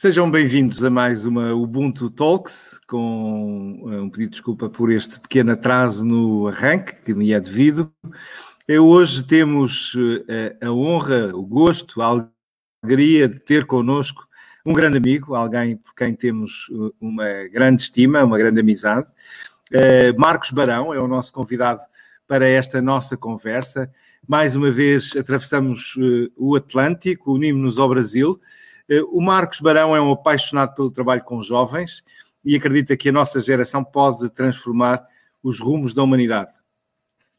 Sejam bem-vindos a mais uma Ubuntu Talks, com eh, um pedido de desculpa por este pequeno atraso no arranque, que me é devido. Eu hoje temos eh, a honra, o gosto, a alegria de ter connosco um grande amigo, alguém por quem temos eh, uma grande estima, uma grande amizade. Marcos Barão é o nosso convidado para esta nossa conversa. Mais uma vez atravessamos o Atlântico, unimos-nos ao Brasil o Marcos Barão é um apaixonado pelo trabalho com jovens e acredita que a nossa geração pode transformar os rumos da humanidade.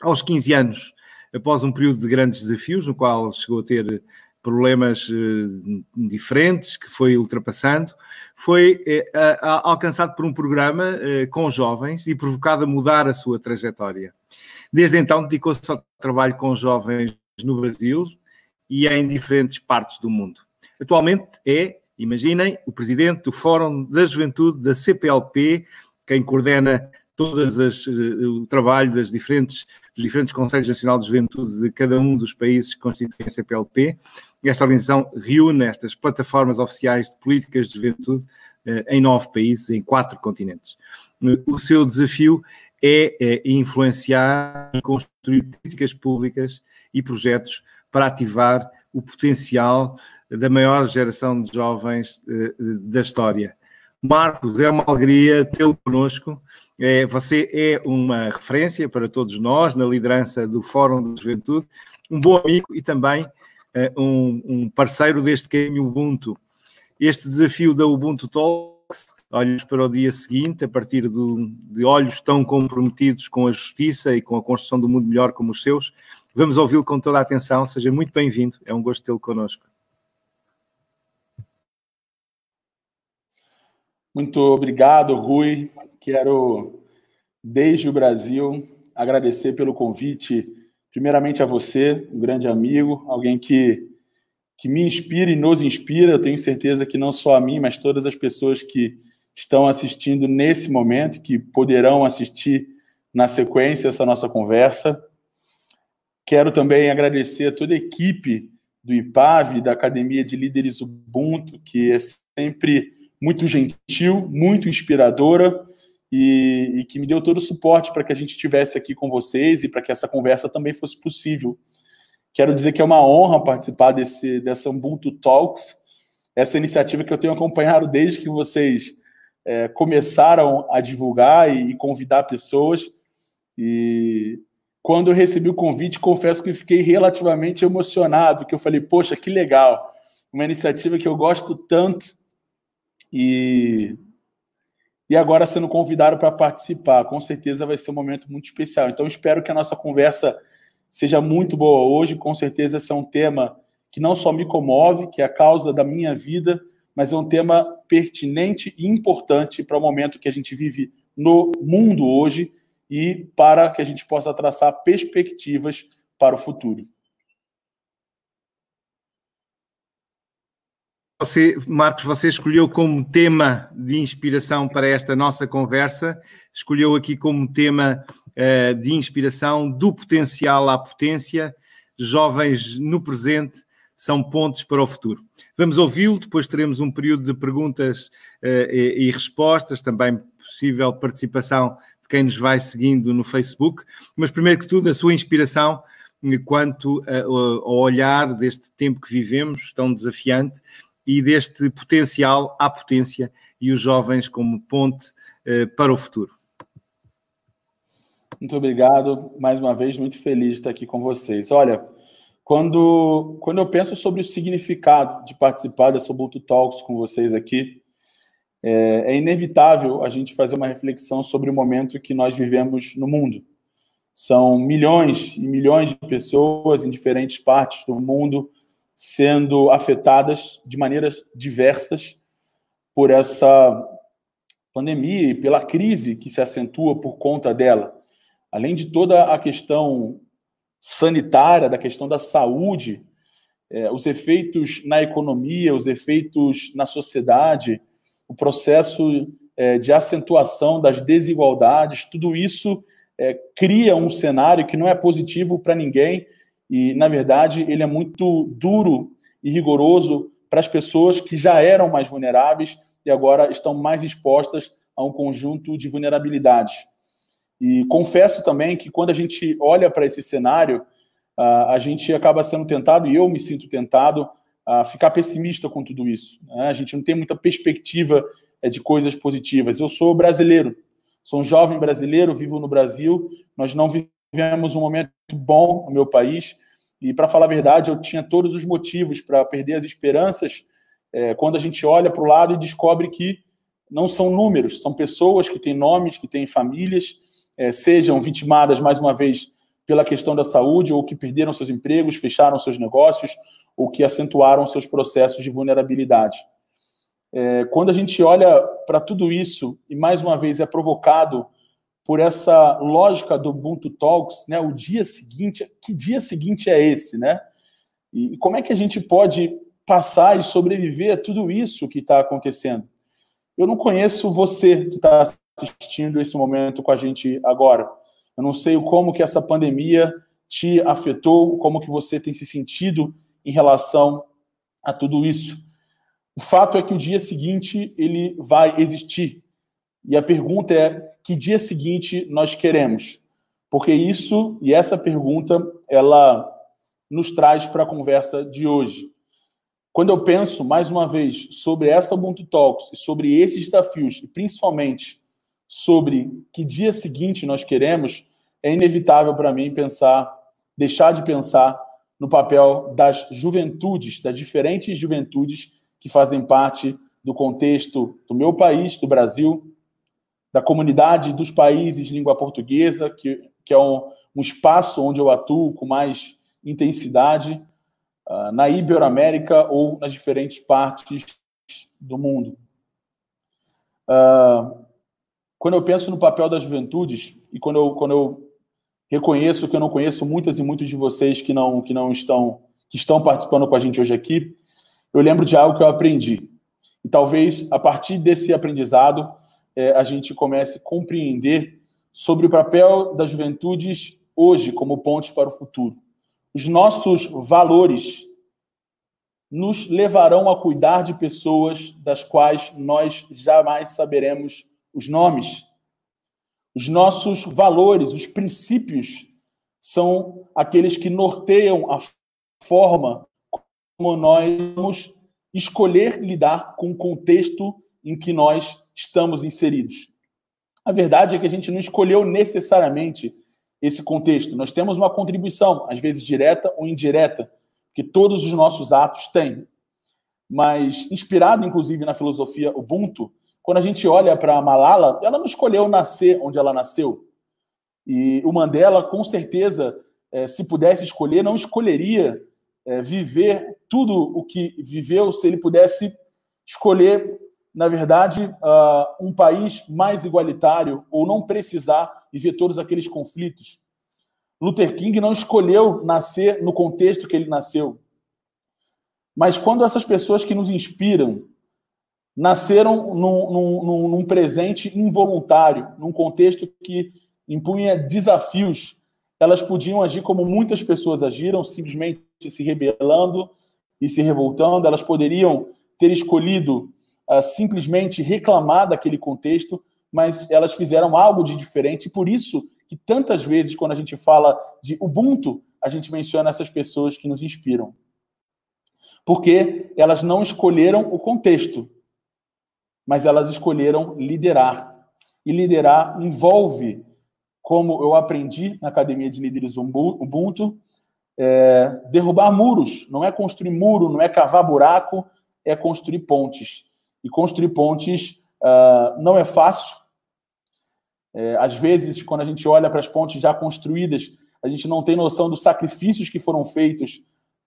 Aos 15 anos, após um período de grandes desafios, no qual chegou a ter problemas eh, diferentes que foi ultrapassando, foi eh, alcançado por um programa com jovens e provocado a mudar a sua trajetória. Desde então, dedicou-se ao trabalho com jovens no Brasil e em diferentes partes do mundo. Atualmente é, imaginem, o presidente do Fórum da Juventude da CPLP, quem coordena eh, o trabalho das diferentes, dos diferentes Conselhos Nacionais de Juventude de cada um dos países que constituem a CPLP. Esta organização reúne estas plataformas oficiais de políticas de juventude eh, em nove países, em quatro continentes. O seu desafio é, é influenciar e construir políticas públicas e projetos para ativar o potencial da maior geração de jovens eh, da história. Marcos, é uma alegria tê-lo connosco. É, você é uma referência para todos nós na liderança do Fórum da Juventude, um bom amigo e também é, um, parceiro deste caminho Ubuntu. Este desafio da Ubuntu Talks, olhos para o dia seguinte, a partir de olhos tão comprometidos com a justiça e com a construção do mundo melhor como os seus, vamos ouvi-lo com toda a atenção. Seja muito bem-vindo, é um gosto tê-lo connosco. Muito obrigado, Rui. Quero, desde o Brasil, agradecer pelo convite, primeiramente a você, um grande amigo, alguém que, que me inspira e nos inspira. Eu tenho certeza que não só a mim, mas todas as pessoas que estão assistindo nesse momento, que poderão assistir na sequência essa nossa conversa. Quero também agradecer a toda a equipe do IPAV, da Academia de Líderes Ubuntu, que é sempre muito gentil, muito inspiradora e, e que me deu todo o suporte para que a gente estivesse aqui com vocês e para que essa conversa também fosse possível. Quero dizer que é uma honra participar desse dessa Ubuntu Talks, essa iniciativa que eu tenho acompanhado desde que vocês é, começaram a divulgar e, e convidar pessoas. E quando eu recebi o convite, confesso que fiquei relativamente emocionado, porque eu falei, poxa, que legal, uma iniciativa que eu gosto tanto e, e agora sendo convidado para participar. Com certeza vai ser um momento muito especial. Então, espero que a nossa conversa seja muito boa hoje. Com certeza, esse é um tema que não só me comove, que é a causa da minha vida, mas é um tema pertinente e importante para o momento que a gente vive no mundo hoje e para que a gente possa traçar perspectivas para o futuro. Você, Marcos, você escolheu como tema de inspiração para esta nossa conversa, escolheu aqui como tema uh, de inspiração do potencial à potência, jovens no presente são pontos para o futuro. Vamos ouvi-lo, depois teremos um período de perguntas uh, e, e respostas, também possível participação de quem nos vai seguindo no Facebook, mas primeiro que tudo, a sua inspiração quanto uh, ao olhar deste tempo que vivemos, tão desafiante, e deste potencial à potência e os jovens como ponte eh, para o futuro. Muito obrigado. Mais uma vez, muito feliz de estar aqui com vocês. Olha, quando, quando eu penso sobre o significado de participar dessa Ubuntu Talks com vocês aqui, é, é, inevitável a gente fazer uma reflexão sobre o momento que nós vivemos no mundo. São milhões e milhões de pessoas em diferentes partes do mundo sendo afetadas de maneiras diversas por essa pandemia e pela crise que se acentua por conta dela. Além de toda a questão sanitária, da questão da saúde, é, os efeitos na economia, os efeitos na sociedade, o processo é, de acentuação das desigualdades, tudo isso é, cria um cenário que não é positivo para ninguém e, na verdade, ele é muito duro e rigoroso para as pessoas que já eram mais vulneráveis e agora estão mais expostas a um conjunto de vulnerabilidades. E confesso também que quando a gente olha para esse cenário, a gente acaba sendo tentado, e eu me sinto tentado, a ficar pessimista com tudo isso. Né? A gente não tem muita perspectiva é, de coisas positivas. Eu sou brasileiro, sou um jovem brasileiro, vivo no Brasil, nós não vivemos um momento bom no meu país, e para falar a verdade, eu tinha todos os motivos para perder as esperanças é, quando a gente olha para o lado e descobre que não são números, são pessoas que têm nomes, que têm famílias, é, sejam vitimadas, mais uma vez, pela questão da saúde, ou que perderam seus empregos, fecharam seus negócios, ou que acentuaram seus processos de vulnerabilidade. É, quando a gente olha para tudo isso, e mais uma vez é provocado por essa lógica do Ubuntu Talks, né, o dia seguinte, que dia seguinte é esse, né? E, como é que a gente pode passar e sobreviver a tudo isso que está acontecendo? Eu não conheço você que está assistindo esse momento com a gente agora. Eu não sei como que essa pandemia te afetou, como que você tem se sentido em relação a tudo isso. O fato é que o dia seguinte ele vai existir. E a pergunta é que dia seguinte nós queremos? Porque isso e essa pergunta ela nos traz para a conversa de hoje. Quando eu penso mais uma vez sobre essa Ubuntu Talks e sobre esses desafios e principalmente sobre que dia seguinte nós queremos, é inevitável para mim pensar, deixar de pensar no papel das juventudes, das diferentes juventudes que fazem parte do contexto do meu país, do Brasil, da comunidade dos países de língua portuguesa, que, que é um, um espaço onde eu atuo com mais intensidade, uh, na Iberoamérica ou nas diferentes partes do mundo. Uh, quando eu penso no papel das juventudes, e quando eu, quando eu Reconheço que eu não conheço muitas e muitos de vocês que não, que não estão que estão participando com a gente hoje aqui. Eu lembro de algo que eu aprendi. E talvez a partir desse aprendizado é, a gente comece a compreender sobre o papel das juventudes hoje como pontes para o futuro. Os nossos valores nos levarão a cuidar de pessoas das quais nós jamais saberemos os nomes. Os nossos valores, os princípios, são aqueles que norteiam a forma como nós vamos escolher lidar com o contexto em que nós estamos inseridos. A verdade é que a gente não escolheu necessariamente esse contexto. Nós temos uma contribuição, às vezes direta ou indireta, que todos os nossos atos têm. Mas, inspirado inclusive na filosofia Ubuntu, quando a gente olha para Malala, ela não escolheu nascer onde ela nasceu. E o Mandela, com certeza, é, se pudesse escolher, não escolheria é, viver tudo o que viveu se ele pudesse escolher, na verdade, uh, um país mais igualitário ou não precisar viver todos aqueles conflitos. Luther King não escolheu nascer no contexto que ele nasceu. Mas quando essas pessoas que nos inspiram, nasceram num, num, num, presente involuntário, num contexto que impunha desafios. Elas podiam agir como muitas pessoas agiram, simplesmente se rebelando e se revoltando. Elas poderiam ter escolhido uh, simplesmente reclamar daquele contexto, mas elas fizeram algo de diferente. E por isso que tantas vezes, quando a gente fala de Ubuntu, a gente menciona essas pessoas que nos inspiram. Porque elas não escolheram o contexto, mas elas escolheram liderar. E liderar envolve, como eu aprendi na Academia de Líderes Ubuntu, é, derrubar muros. Não é construir muro, não é cavar buraco, é construir pontes. E construir pontes uh, não é fácil. É, às vezes, quando a gente olha para as pontes já construídas, a gente não tem noção dos sacrifícios que foram feitos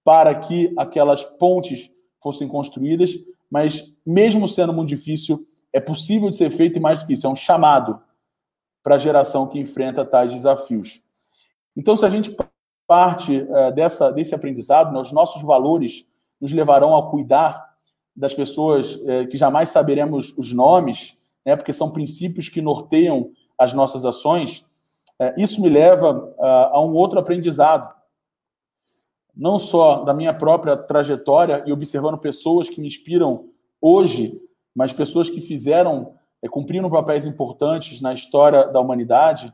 para que aquelas pontes fossem construídas mas mesmo sendo muito difícil, é possível de ser feito e mais do que isso, é um chamado para a geração que enfrenta tais desafios. Então, se a gente parte uh, dessa, desse aprendizado, né, os nossos valores nos levarão a cuidar das pessoas uh, que jamais saberemos os nomes, né, porque são princípios que norteiam as nossas ações. Uh, isso me leva a um outro aprendizado. não só da minha própria trajetória e observando pessoas que me inspiram hoje, mas pessoas que fizeram, é, cumpriram papéis importantes na história da humanidade.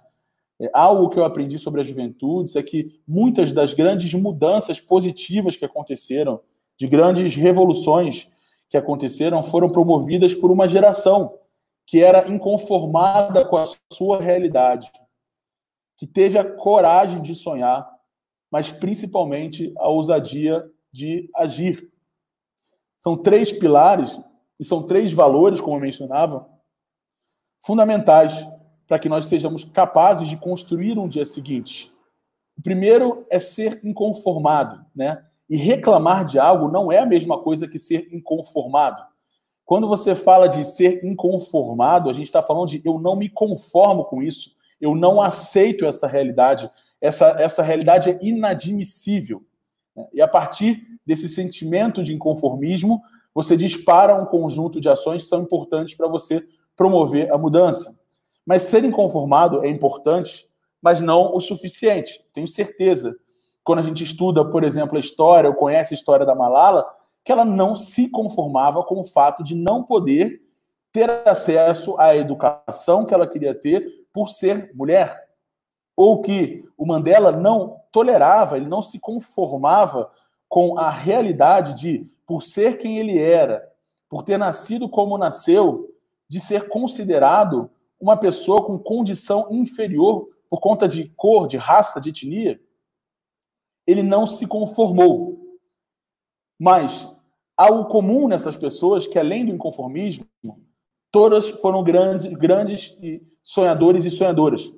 É, algo que eu aprendi sobre as juventudes é que muitas das grandes mudanças positivas que aconteceram, de grandes revoluções que aconteceram, foram promovidas por uma geração que era inconformada com a sua realidade, que teve a coragem de sonhar, mas principalmente a ousadia de agir. São três pilares e são três valores, como eu mencionava, fundamentais para que nós sejamos capazes de construir um dia seguinte. O primeiro é ser inconformado, né? E reclamar de algo não é a mesma coisa que ser inconformado. Quando você fala de ser inconformado, a gente está falando de eu não me conformo com isso, eu não aceito essa realidade, essa, essa realidade é inadmissível. Né? E a partir desse sentimento de inconformismo, você dispara um conjunto de ações que são importantes para você promover a mudança. Mas ser inconformado é importante, mas não o suficiente. Tenho certeza. Quando a gente estuda, por exemplo, a história, ou conhece a história da Malala, que ela não se conformava com o fato de não poder ter acesso à educação que ela queria ter por ser mulher ou que o Mandela não tolerava, ele não se conformava com a realidade de, por ser quem ele era, por ter nascido como nasceu, de ser considerado uma pessoa com condição inferior por conta de cor, de raça, de etnia, ele não se conformou. Mas algo comum nessas pessoas que além do inconformismo, todas foram grandes, grandes sonhadores e sonhadoras.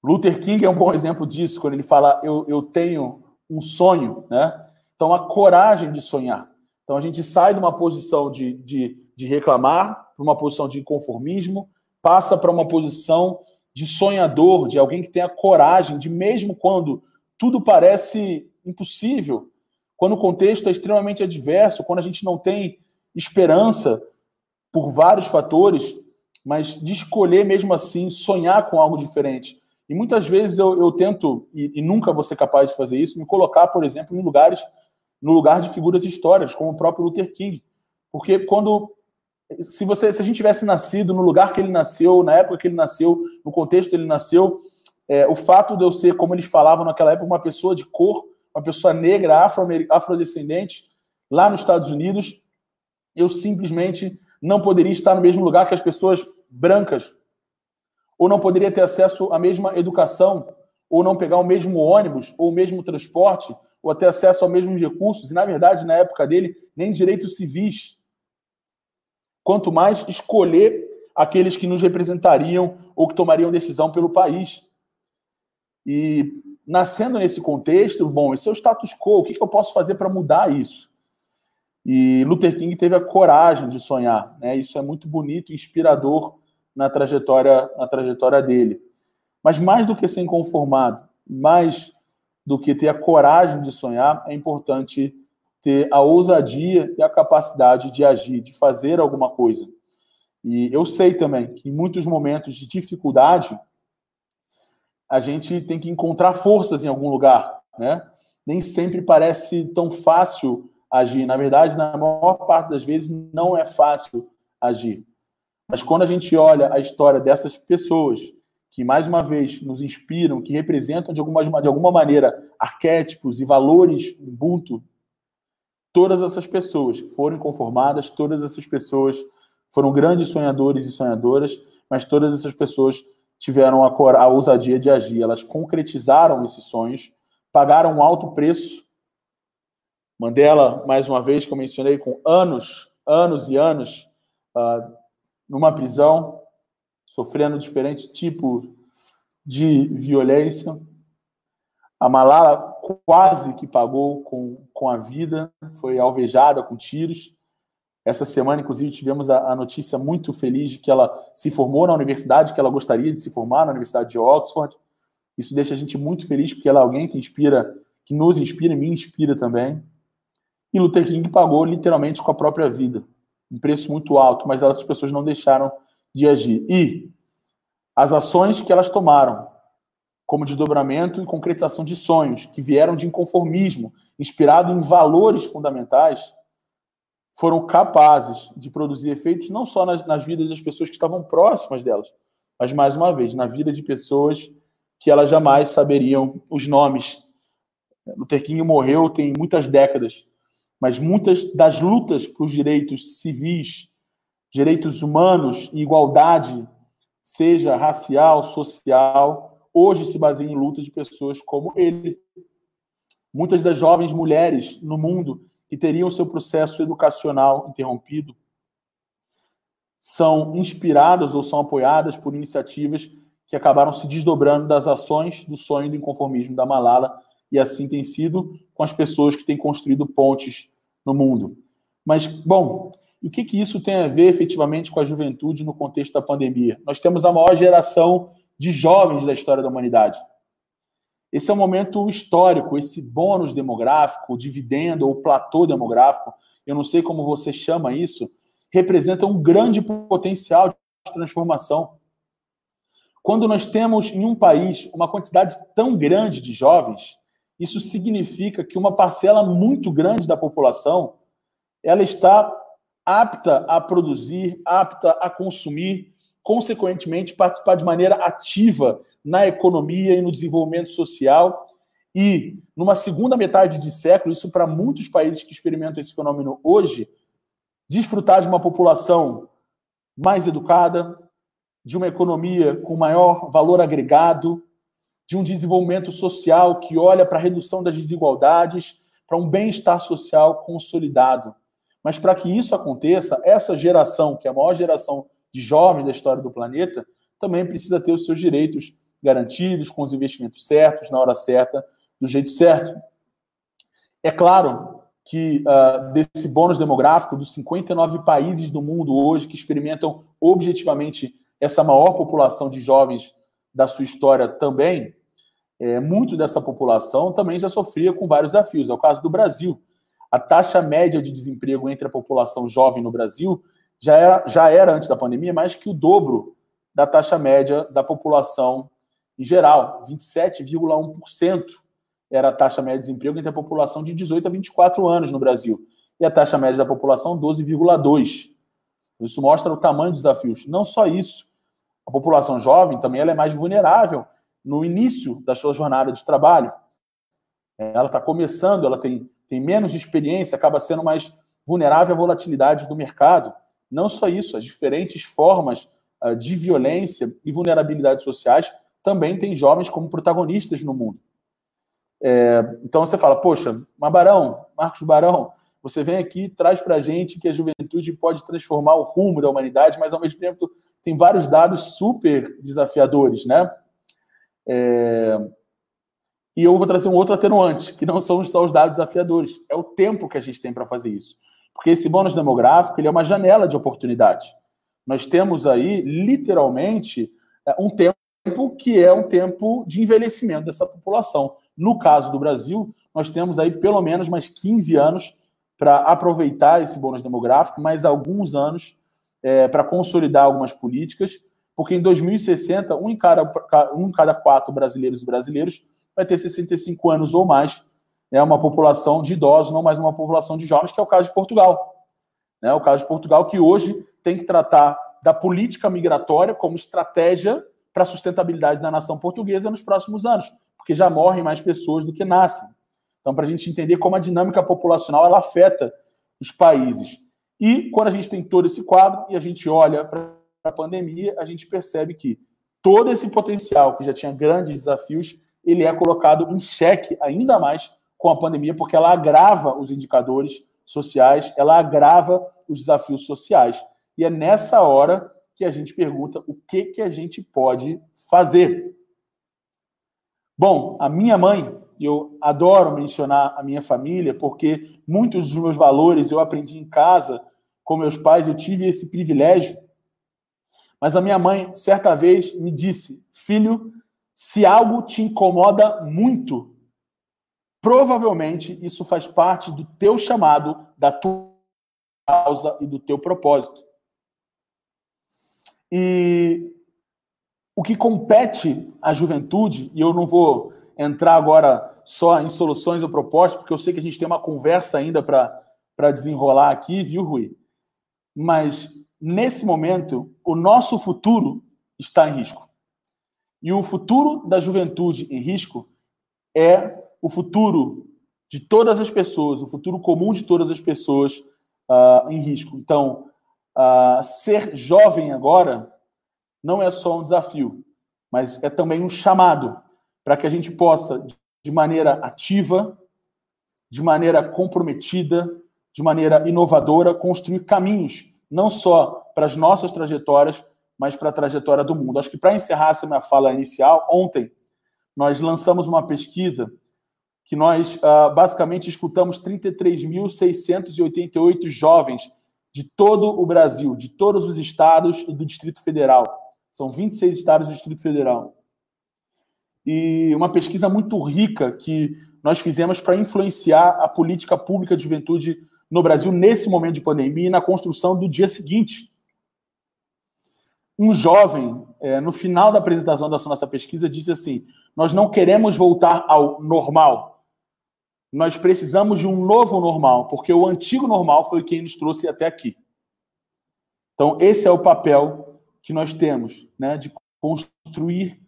Luther King é um bom exemplo disso, quando ele fala, eu, eu tenho um sonho, né? Então, a coragem de sonhar. Então, a gente sai de uma posição de, de, de reclamar para uma posição de conformismo, passa para uma posição de sonhador, de alguém que tem a coragem de, mesmo quando tudo parece impossível, quando o contexto é extremamente adverso, quando a gente não tem esperança por vários fatores, mas de escolher mesmo assim sonhar com algo diferente. E muitas vezes eu, eu tento, e, e, nunca vou ser capaz de fazer isso, me colocar, por exemplo, em lugares, no lugar de figuras históricas, como o próprio Luther King. Porque quando. Se, você, se a gente tivesse nascido no lugar que ele nasceu, na época que ele nasceu, no contexto que ele nasceu, é, o fato de eu ser, como eles falavam naquela época, uma pessoa de cor, uma pessoa negra, afro afrodescendente, lá nos Estados Unidos, eu simplesmente não poderia estar no mesmo lugar que as pessoas brancas ou não poderia ter acesso à mesma educação, ou não pegar o mesmo ônibus, ou o mesmo transporte, ou ter acesso aos mesmos recursos, e na verdade, na época dele, nem direitos civis. Quanto mais escolher aqueles que nos representariam ou que tomariam decisão pelo país. E nascendo nesse contexto, bom, esse é o status quo, o que eu posso fazer para mudar isso? E Luther King teve a coragem de sonhar, né? Isso é muito bonito, inspirador na trajetória, na trajetória dele. Mas mais do que ser inconformado, mais do que ter a coragem de sonhar, é importante ter a ousadia e a capacidade de agir, de fazer alguma coisa. E eu sei também que em muitos momentos de dificuldade, a gente tem que encontrar forças em algum lugar, né? Nem sempre parece tão fácil agir. Na verdade, na maior parte das vezes, não é fácil agir. Mas quando a gente olha a história dessas pessoas que, mais uma vez, nos inspiram, que representam de alguma, de alguma maneira arquétipos e valores Ubuntu, todas essas pessoas foram conformadas, todas essas pessoas foram grandes sonhadores e sonhadoras, mas todas essas pessoas tiveram a, a ousadia de agir, elas concretizaram esses sonhos, pagaram um alto preço. Mandela, mais uma vez, que eu mencionei, com anos, anos e anos uh, numa prisão, sofrendo diferentes tipos de violência. A Malala quase que pagou com, com a vida, foi alvejada com tiros. Essa semana, inclusive, tivemos a, a, notícia muito feliz de que ela se formou na universidade que ela gostaria de se formar, na Universidade de Oxford. Isso deixa a gente muito feliz, porque ela é alguém que inspira, que nos inspira e me inspira também. E Luther King pagou literalmente com a própria vida um preço muito alto, mas essas pessoas não deixaram de agir. E as ações que elas tomaram como desdobramento e concretização de sonhos que vieram de inconformismo, inspirado em valores fundamentais, foram capazes de produzir efeitos não só nas, nas vidas das pessoas que estavam próximas delas, mas mais uma vez na vida de pessoas que elas jamais saberiam os nomes. Luther King morreu tem muitas décadas, mas muitas das lutas por direitos civis, direitos humanos e igualdade, seja racial, social, hoje se baseia em lutas de pessoas como ele. Muitas das jovens mulheres no mundo que teriam seu processo educacional interrompido são inspiradas ou são apoiadas por iniciativas que acabaram se desdobrando das ações do sonho do inconformismo da Malala, e assim tem sido com as pessoas que têm construído pontes no mundo. Mas, bom, o que, que isso tem a ver efetivamente com a juventude no contexto da pandemia? Nós temos a maior geração de jovens da história da humanidade. Esse é um momento histórico, esse bônus demográfico, dividendo ou platô demográfico, eu não sei como você chama isso, representa um grande potencial de transformação. Quando nós temos em um país uma quantidade tão grande de jovens, isso significa que uma parcela muito grande da população ela está apta a produzir, apta a consumir, consequentemente participar de maneira ativa na economia e no desenvolvimento social. E numa segunda metade de século, isso para muitos países que experimentam esse fenômeno hoje, desfrutar de uma população mais educada, de uma economia com maior valor agregado, de um desenvolvimento social que olha para a redução das desigualdades, para um bem-estar social consolidado. Mas para que isso aconteça, essa geração, que é a maior geração de jovens da história do planeta, também precisa ter os seus direitos garantidos, com os investimentos certos, na hora certa, do jeito certo. É claro que uh, desse bônus demográfico dos 59 países do mundo hoje que experimentam objetivamente essa maior população de jovens da sua história também, é, muito dessa população também já sofria com vários desafios. É o caso do Brasil. A taxa média de desemprego entre a população jovem no Brasil já era, já era antes da pandemia mais que o dobro da taxa média da população em geral, 27,1% era a taxa média de desemprego entre a população de 18 a 24 anos no Brasil. E a taxa média da população, 12,2%. Isso mostra o tamanho dos desafios. Não só isso, a população jovem também ela é mais vulnerável no início da sua jornada de trabalho. Ela está começando, ela tem, tem menos experiência, acaba sendo mais vulnerável à volatilidade do mercado. Não só isso, as diferentes formas uh, de violência e vulnerabilidades sociais também têm jovens como protagonistas no mundo. É, então você fala, poxa, mas Barão, Marcos Barão, você vem aqui traz para a gente que a juventude pode transformar o rumo da humanidade, mas ao mesmo tempo tem vários dados super desafiadores, né? É... E eu vou trazer um outro atenuante, que não são só os dados desafiadores, é o tempo que a gente tem para fazer isso. Porque esse bônus demográfico ele é uma janela de oportunidade. Nós temos aí, literalmente, é, um tempo que é um tempo de envelhecimento dessa população. No caso do Brasil, nós temos aí pelo menos mais 15 anos para aproveitar esse bônus demográfico, mais alguns anos é, para consolidar algumas políticas, porque em 2060, um em, cada, um em cada quatro brasileiros e brasileiros vai ter 65 anos ou mais, né, uma população de idosos, não mais uma população de jovens, que é o caso de Portugal. Né, o caso de Portugal, que hoje tem que tratar da política migratória como estratégia para a sustentabilidade da nação portuguesa nos próximos anos porque já morrem mais pessoas do que nascem. Então, para a gente entender como a dinâmica populacional ela afeta os países. E quando a gente tem todo esse quadro e a gente olha para a pandemia, a gente percebe que todo esse potencial que já tinha grandes desafios, ele é colocado em xeque ainda mais com a pandemia, porque ela agrava os indicadores sociais, ela agrava os desafios sociais. E é nessa hora que a gente pergunta o que, que a gente pode fazer. Bom, a minha mãe, eu adoro mencionar a minha família, porque muitos dos meus valores eu aprendi em casa com meus pais, eu tive esse privilégio. Mas a minha mãe, certa vez, me disse: Filho, se algo te incomoda muito, provavelmente isso faz parte do teu chamado, da tua causa e do teu propósito. E o que compete à juventude, e eu não vou entrar agora só em soluções ou propostas, porque eu sei que a gente tem uma conversa ainda para desenrolar aqui, viu, Rui? Mas, nesse momento, o nosso futuro está em risco. E o futuro da juventude em risco é o futuro de todas as pessoas, o futuro comum de todas as pessoas uh, em risco. Então, uh, ser jovem agora não é só um desafio, mas é também um chamado para que a gente possa, de maneira ativa, de maneira comprometida, de maneira inovadora, construir caminhos, não só para as nossas trajetórias, mas para a trajetória do mundo. Acho que para encerrar essa minha fala inicial, ontem nós lançamos uma pesquisa que nós uh, basicamente escutamos 33.688 jovens de todo o Brasil, de todos os estados e do Distrito Federal. São 26 estados do Distrito Federal. E uma pesquisa muito rica que nós fizemos para influenciar a política pública de juventude no Brasil nesse momento de pandemia e na construção do dia seguinte. Um jovem, é, no final da apresentação da nossa pesquisa, disse assim: Nós não queremos voltar ao normal, nós precisamos de um novo normal, porque o antigo normal foi quem nos trouxe até aqui. Então, esse é o papel que nós temos, né, de construir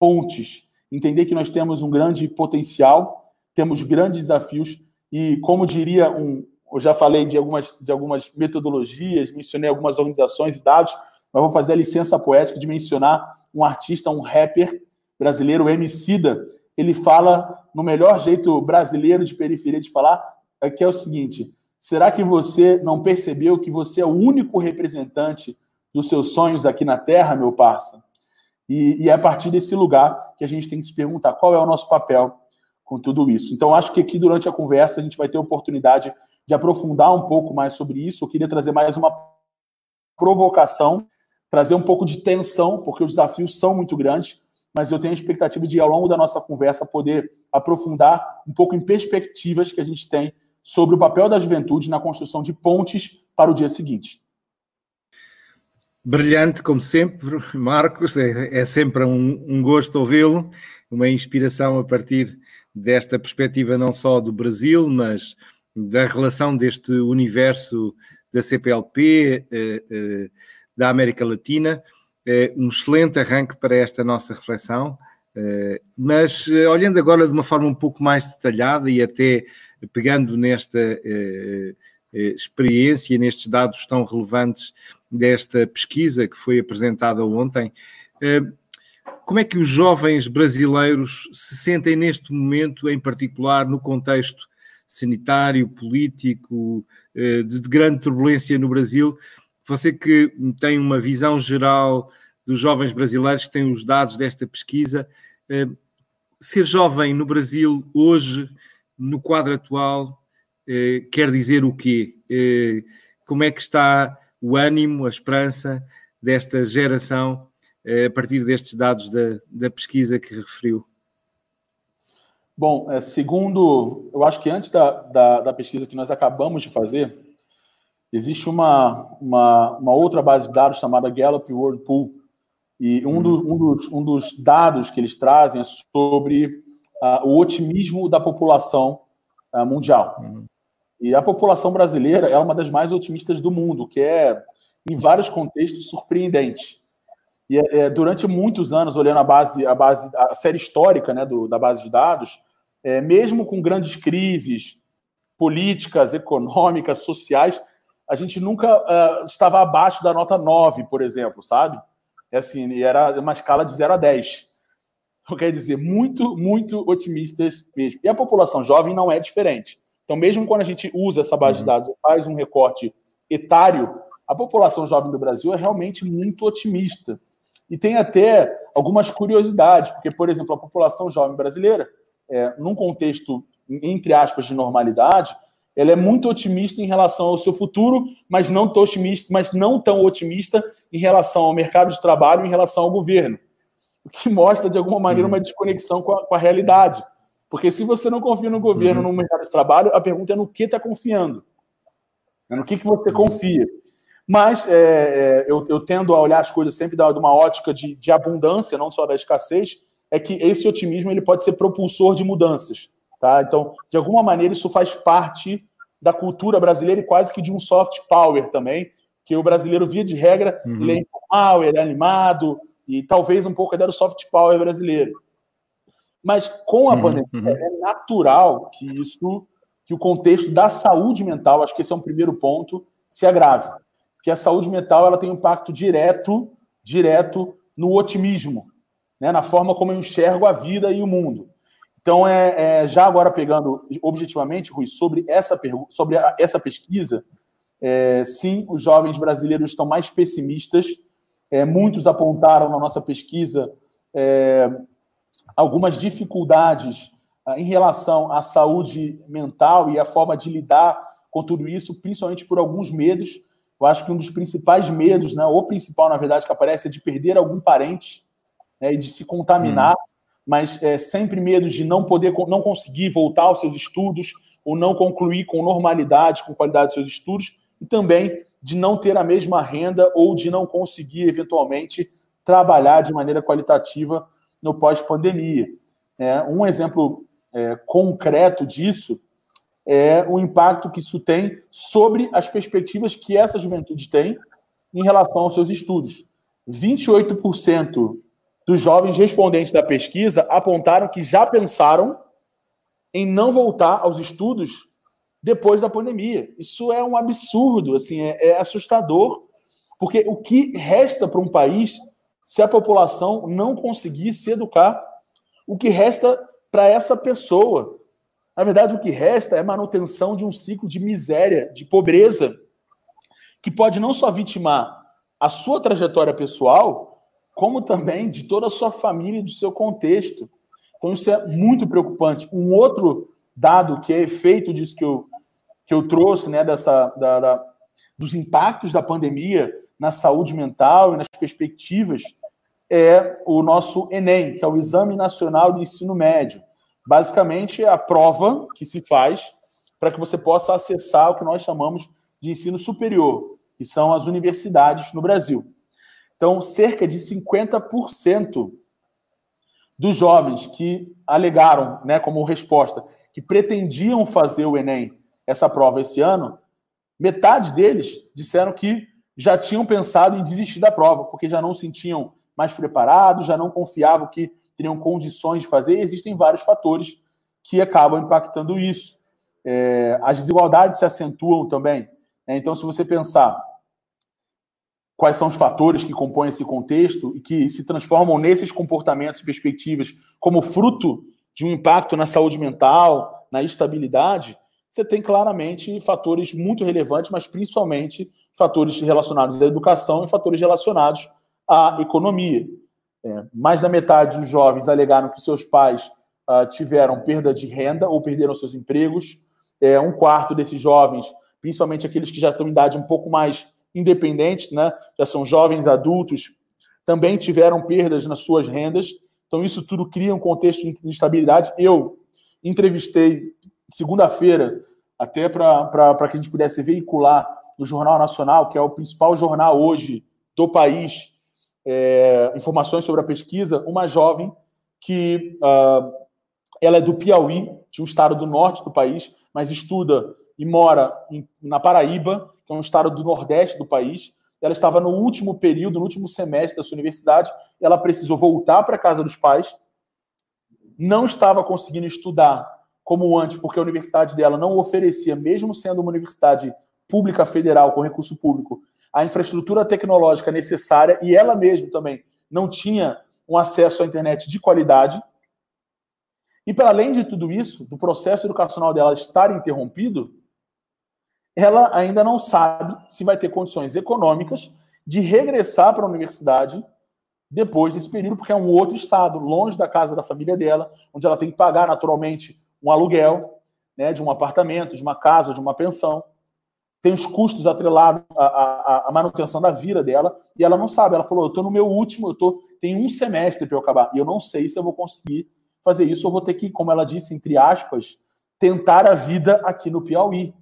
pontes, entender que nós temos um grande potencial, temos grandes desafios e, como diria um, eu já falei de algumas, de algumas metodologias, mencionei algumas organizações e dados, mas vou fazer a licença poética de mencionar um artista, um rapper brasileiro, o Emicida, ele fala no melhor jeito brasileiro de periferia de falar, é que é o seguinte: será que você não percebeu que você é o único representante dos seus sonhos aqui na Terra, meu parça? E, e é a partir desse lugar que a gente tem que se perguntar qual é o nosso papel com tudo isso. Então, acho que aqui durante a conversa a gente vai ter oportunidade de aprofundar um pouco mais sobre isso. Eu queria trazer mais uma provocação, trazer um pouco de tensão, porque os desafios são muito grandes mas eu tenho a expectativa de, ao longo da nossa conversa, poder aprofundar um pouco em perspectivas que a gente tem sobre o papel da juventude na construção de pontes para o dia seguinte. Brilhante, como sempre, Marcos. É, é sempre um, um gosto ouvi-lo, uma inspiração a partir desta perspectiva, não só do Brasil, mas da relação deste universo da CPLP, eh, eh, da América Latina um excelente arranque para esta nossa reflexão. Eh, mas eh, olhando agora de uma forma um pouco mais detalhada e até pegando nesta eh, experiência, nestes dados tão relevantes desta pesquisa que foi apresentada ontem, como é que os jovens brasileiros se sentem neste momento, em particular no contexto sanitário, político, de grande turbulência no Brasil? Você que tem uma visão geral dos jovens brasileiros, que tem os dados desta pesquisa, eh, ser jovem no Brasil hoje, no quadro atual, eh, quer dizer o quê? Eh, como é que está o ânimo, a esperança desta geração a partir destes dados da, da pesquisa que referiu? Bom, segundo, eu acho que antes da, da, da pesquisa que nós acabamos de fazer, Existe uma, uma, uma, outra base de dados chamada Gallup World Pool, e um, dos, um, dos, um dos dados que eles trazem é sobre uh, o otimismo da população uh, mundial. Uhum. E a população brasileira é uma das mais otimistas do mundo, que é, em vários contextos, surpreendente. E é, é, durante muitos anos, olhando a base, a base, a série histórica né, do, da base de dados, é, mesmo com grandes crises políticas, econômicas, sociais, a gente nunca uh, estava abaixo da nota 9, por exemplo, sabe? É assim, era uma escala de 0 a 10. Então, quer dizer, muito, muito otimistas mesmo. E a população jovem não é diferente. Então, mesmo quando a gente usa essa base de uhum. dados e faz um recorte etário, a população jovem do Brasil é realmente muito otimista. E tem até algumas curiosidades, porque, por exemplo, a população jovem brasileira, é, num contexto, entre aspas, de normalidade, ela é muito otimista em relação ao seu futuro, mas não tão otimista, mas não tão otimista em relação ao mercado de trabalho, em relação ao governo. O que mostra, de alguma maneira, uma uhum. desconexão com a, com a realidade. Porque se você não confia no governo, uhum. no mercado de trabalho, a pergunta é no que está confiando. É no que, que você confia. Mas é, é, eu, eu, tendo a olhar as coisas sempre de uma ótica de, de, abundância, não só da escassez, é que esse otimismo ele pode ser propulsor de mudanças. Tá? Então, de alguma maneira, isso faz parte da cultura brasileira e quase que de um soft power também, que o brasileiro, via de regra, uhum. ele é informal, ele é animado, e talvez um pouco até do soft power brasileiro. Mas com a uhum, pandemia, uhum. é natural que isso, que o contexto da saúde mental, acho que esse é um primeiro ponto, se agrave. Que a saúde mental ela tem um impacto direto, direto no otimismo, né, na forma como eu enxergo a vida e o mundo. Então, é, é já agora pegando objetivamente, Rui, sobre essa, sobre a, essa pesquisa, é, sim, os jovens brasileiros estão mais pessimistas. É, muitos apontaram na nossa pesquisa é, algumas dificuldades ah, em relação à saúde mental e a forma de lidar com tudo isso, principalmente por alguns medos. Eu acho que um dos principais medos, né, ou principal, na verdade, que aparece é de perder algum parente né, e de se contaminar, hum. Mas é, sempre medos de não poder, não conseguir voltar aos seus estudos ou não concluir com normalidade, com qualidade os seus estudos, e também de não ter a mesma renda ou de não conseguir, eventualmente, trabalhar de maneira qualitativa no pós-pandemia. É, um exemplo é, concreto disso é o impacto que isso tem sobre as perspectivas que essa juventude tem em relação aos seus estudos. 28% dos jovens respondentes da pesquisa apontaram que já pensaram em não voltar aos estudos depois da pandemia. Isso é um absurdo, assim, é, é assustador, porque o que resta para um país se a população não conseguir se educar. O que resta para essa pessoa? Na verdade, o que resta é manutenção de um ciclo de miséria, de pobreza, que pode não só vitimar a sua trajetória pessoal, como também de toda a sua família e do seu contexto. Então, isso é muito preocupante. Um outro dado que é efeito disso que eu, que eu trouxe, né, dessa, da, da, dos impactos da pandemia na saúde mental e nas perspectivas é o nosso Enem, que é o Exame Nacional de Ensino Médio. Basicamente, é a prova que se faz para que você possa acessar o que nós chamamos de ensino superior, que são as universidades no Brasil. Então, cerca de 50% dos jovens que alegaram, né, como resposta, que pretendiam fazer o Enem, essa prova esse ano, metade deles disseram que já tinham pensado em desistir da prova, porque já não sentiam mais preparados, já não confiavam que teriam condições de fazer. Existem vários fatores que acabam impactando isso. É, as desigualdades se acentuam também. Né? Então, se você pensar quais são os fatores que compõem esse contexto e que se transformam nesses comportamentos e perspectivas como fruto de um impacto na saúde mental, na estabilidade, você tem claramente fatores muito relevantes, mas principalmente fatores relacionados à educação e fatores relacionados à economia. É, mais da metade dos jovens alegaram que seus pais uh, tiveram perda de renda ou perderam seus empregos. É, um quarto desses jovens, principalmente aqueles que já estão em idade um pouco mais independente, né, já são jovens adultos, também tiveram perdas nas suas rendas. Então, isso tudo cria um contexto de instabilidade. Eu entrevistei segunda-feira, até para que a gente pudesse veicular no Jornal Nacional, que é o principal jornal hoje do país, é, informações sobre a pesquisa, uma jovem que uh, ela é do Piauí, de um estado do norte do país, mas estuda e mora em, na Paraíba, um estado do nordeste do país. Ela estava no último período, no último semestre da sua universidade, ela precisou voltar para a casa dos pais, não estava conseguindo estudar como antes, porque a universidade dela não oferecia, mesmo sendo uma universidade pública federal com recurso público, a infraestrutura tecnológica necessária e ela mesma também não tinha um acesso à internet de qualidade. E para além de tudo isso, do processo educacional dela estar interrompido, ela ainda não sabe se vai ter condições econômicas de regressar para a universidade depois desse período, porque é um outro estado, longe da casa da família dela, onde ela tem que pagar naturalmente um aluguel, né, de um apartamento, de uma casa, de uma pensão tem os custos atrelados à, à, à, manutenção da vida dela, e ela não sabe. Ela falou: eu estou no meu último, eu tô, tem um semestre para eu acabar, e eu não sei se eu vou conseguir fazer isso, eu vou ter que, como ela disse, entre aspas, tentar a vida aqui no Piauí.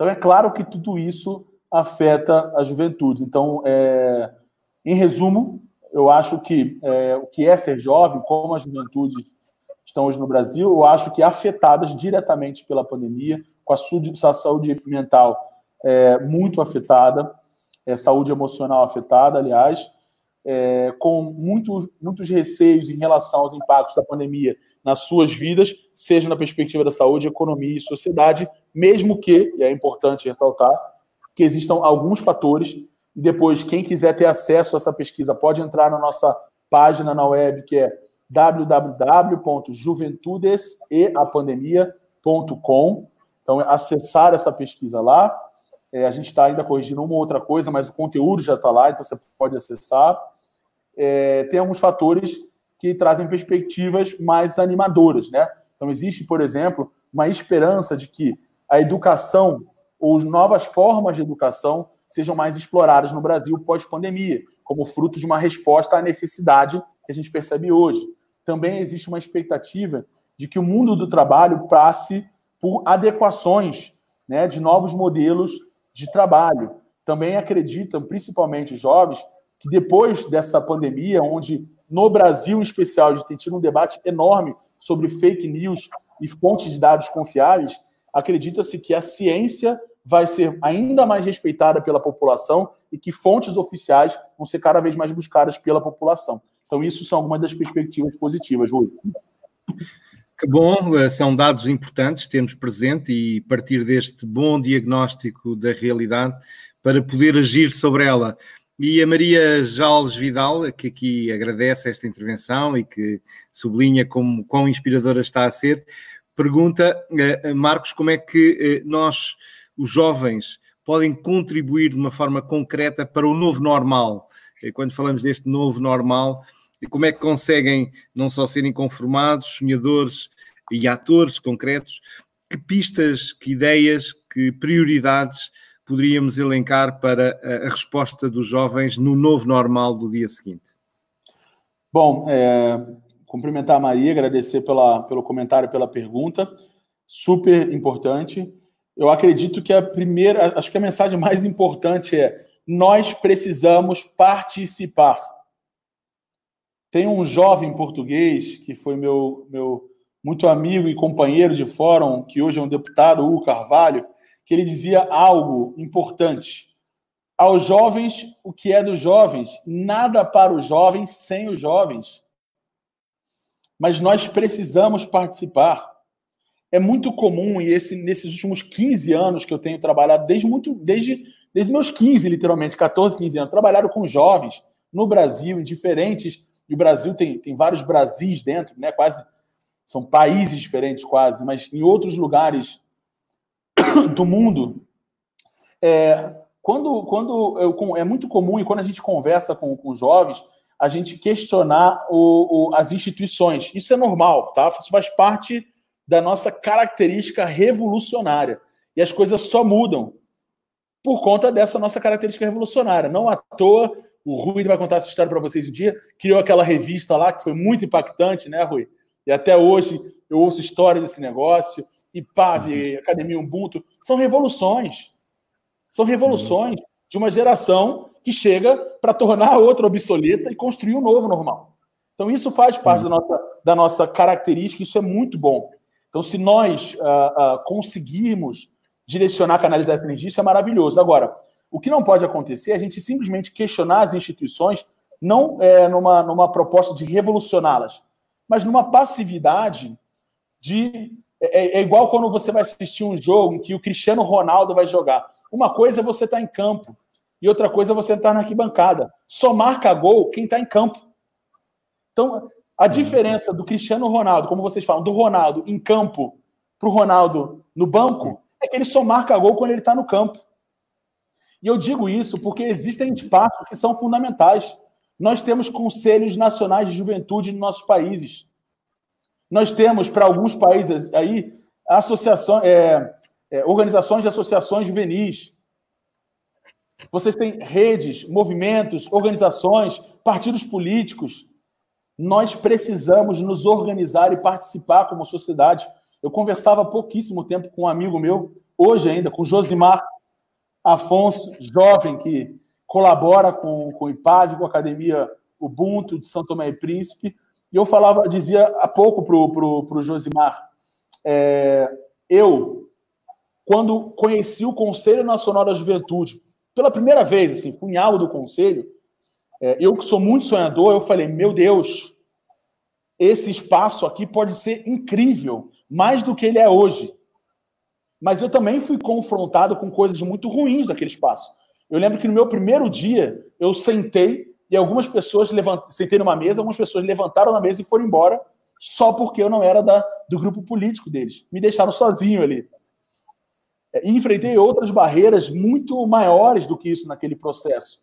Então é claro que tudo isso afeta a juventude. Então, é, em resumo, eu acho que é, o que é ser jovem, como as juventudes estão hoje no Brasil, eu acho que afetadas diretamente pela pandemia, com a saúde mental é, muito afetada, é, saúde emocional afetada, aliás, é, com muitos, muitos receios em relação aos impactos da pandemia nas suas vidas, seja na perspectiva da saúde, economia e sociedade, mesmo que, e é importante ressaltar, que existam alguns fatores, e depois, quem quiser ter acesso a essa pesquisa pode entrar na nossa página na web, que é www.juventudeseapandemia.com. Então, acessar essa pesquisa lá. É, a gente está ainda corrigindo uma ou outra coisa, mas o conteúdo já está lá, então você pode acessar. É, tem alguns fatores que trazem perspectivas mais animadoras, né? Então, existe, por exemplo, uma esperança de que a educação ou novas formas de educação sejam mais exploradas no Brasil pós-pandemia, como fruto de uma resposta à necessidade que a gente percebe hoje. Também existe uma expectativa de que o mundo do trabalho passe por adequações né, de novos modelos de trabalho. Também acreditam, principalmente jovens, que depois dessa pandemia, onde no Brasil em especial a gente tem tido um debate enorme sobre fake news e fontes de dados confiáveis, acredita-se que a ciência vai ser ainda mais respeitada pela população e que fontes oficiais vão ser cada vez mais buscadas pela população. Então, isso são algumas das perspectivas positivas, Rui. Que bom, eh, são dados importantes termos presente e partir deste bom diagnóstico da realidade para poder agir sobre ela. E a Maria Jales Vidal, que aqui agradece esta intervenção e que sublinha como quão inspiradora está a ser, pergunta, eh, Marcos, como é que nós os jovens podem contribuir de uma forma concreta para o novo normal. Quando falamos deste novo normal, como é que conseguem não só serem conformados, sonhadores e atores concretos, que pistas, que ideias, que prioridades poderíamos elencar para a resposta dos jovens no novo normal do dia seguinte? Bom, é, cumprimentar a Maria, agradecer pela, pelo comentário, pela pergunta, super importante eu acredito que a primeira, acho que a mensagem mais importante é: nós precisamos participar. Tem um jovem português que foi meu, meu muito amigo e companheiro de fórum, que hoje é um deputado, Hugo Carvalho, que ele dizia algo importante. Aos jovens, o que é dos jovens? Nada para os jovens sem os jovens. Mas nós precisamos participar é muito comum, e esse, nesses últimos 15 anos que eu tenho trabalhado, desde muito, desde, desde meus 15, literalmente, 14, 15 anos, trabalhado com jovens no Brasil, em diferentes. E o Brasil tem, tem vários Brasis dentro, né? Quase são países diferentes, quase, mas em outros lugares do mundo. É, quando, quando eu, é muito comum, e quando a gente conversa com, com jovens, a gente questionar o, o, as instituições. Isso é normal, tá? Isso faz parte da nossa característica revolucionária. E as coisas só mudam por conta dessa nossa característica revolucionária. Não à toa, o Rui vai contar essa história para vocês um dia, criou aquela revista lá que foi muito impactante, né, Rui? E até hoje eu ouço história desse negócio, e PAV, uhum. Academia Ubuntu, são revoluções. São revoluções uhum. de uma geração que chega para tornar a outra obsoleta e construir um novo normal. Então, isso faz parte uhum. da, nossa, da nossa característica, isso é muito bom. Então, se nós uh, uh, conseguirmos direcionar, canalizar essa energia, isso é maravilhoso. Agora, o que não pode acontecer é a gente simplesmente questionar as instituições, não é, numa, numa proposta de revolucioná-las, mas numa passividade de. É, é, igual quando você vai assistir um jogo em que o Cristiano Ronaldo vai jogar. Uma coisa é você estar tá em campo, e outra coisa é você estar na arquibancada. Só marca gol quem está em campo. Então, a diferença do Cristiano Ronaldo, como vocês falam, do Ronaldo em campo para o Ronaldo no banco, é que ele só marca gol quando ele está no campo. E eu digo isso porque existem espaços que são fundamentais. Nós temos conselhos nacionais de juventude nos nossos países. Nós temos, para alguns países aí, associações, é, é, organizações de associações juvenis. Vocês têm redes, movimentos, organizações, partidos políticos nós precisamos nos organizar e participar como sociedade. Eu conversava há pouquíssimo tempo com um amigo meu, hoje ainda, com Josimar. Afonso, jovem que colabora com, com o IPAV, com a Academia Ubuntu de São Tomé e Príncipe. E eu falava, dizia há pouco para o pro, pro Josimar, é, eu, quando conheci o Conselho Nacional da Juventude, pela primeira vez, assim, punhal do Conselho, é, eu que sou muito sonhador, eu falei, meu Deus, esse espaço aqui pode ser incrível, mais do que ele é hoje. Mas eu também fui confrontado com coisas muito ruins daquele espaço. Eu lembro que no meu primeiro dia, eu sentei e algumas pessoas levant... sentei numa mesa, algumas pessoas levantaram na mesa e foram embora só porque eu não era da, do grupo político deles. Me deixaram sozinho ali. É, e enfrentei outras barreiras muito maiores do que isso naquele processo.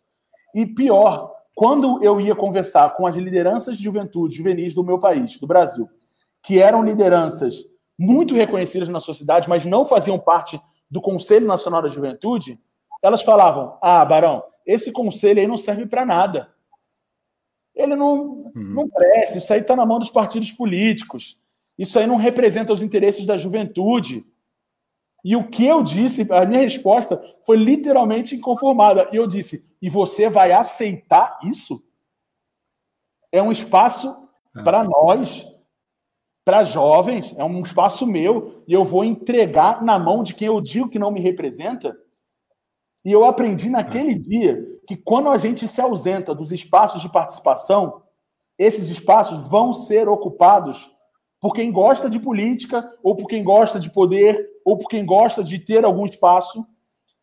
E pior, quando eu ia conversar com as lideranças de juventude juvenis do meu país, do Brasil, que eram lideranças muito reconhecidas na sociedade, mas não faziam parte do Conselho Nacional da Juventude, elas falavam: Ah, Barão, esse conselho aí não serve para nada. Ele não, uhum. não presta, isso aí está na mão dos partidos políticos. Isso aí não representa os interesses da juventude. E o que eu disse, a minha resposta foi literalmente inconformada. E eu disse: e você vai aceitar isso? É um espaço ah. para nós, para jovens, é um espaço meu, e eu vou entregar na mão de quem eu digo que não me representa? E eu aprendi naquele dia que quando a gente se ausenta dos espaços de participação, esses espaços vão ser ocupados por quem gosta de política, ou por quem gosta de poder, ou por quem gosta de ter algum espaço.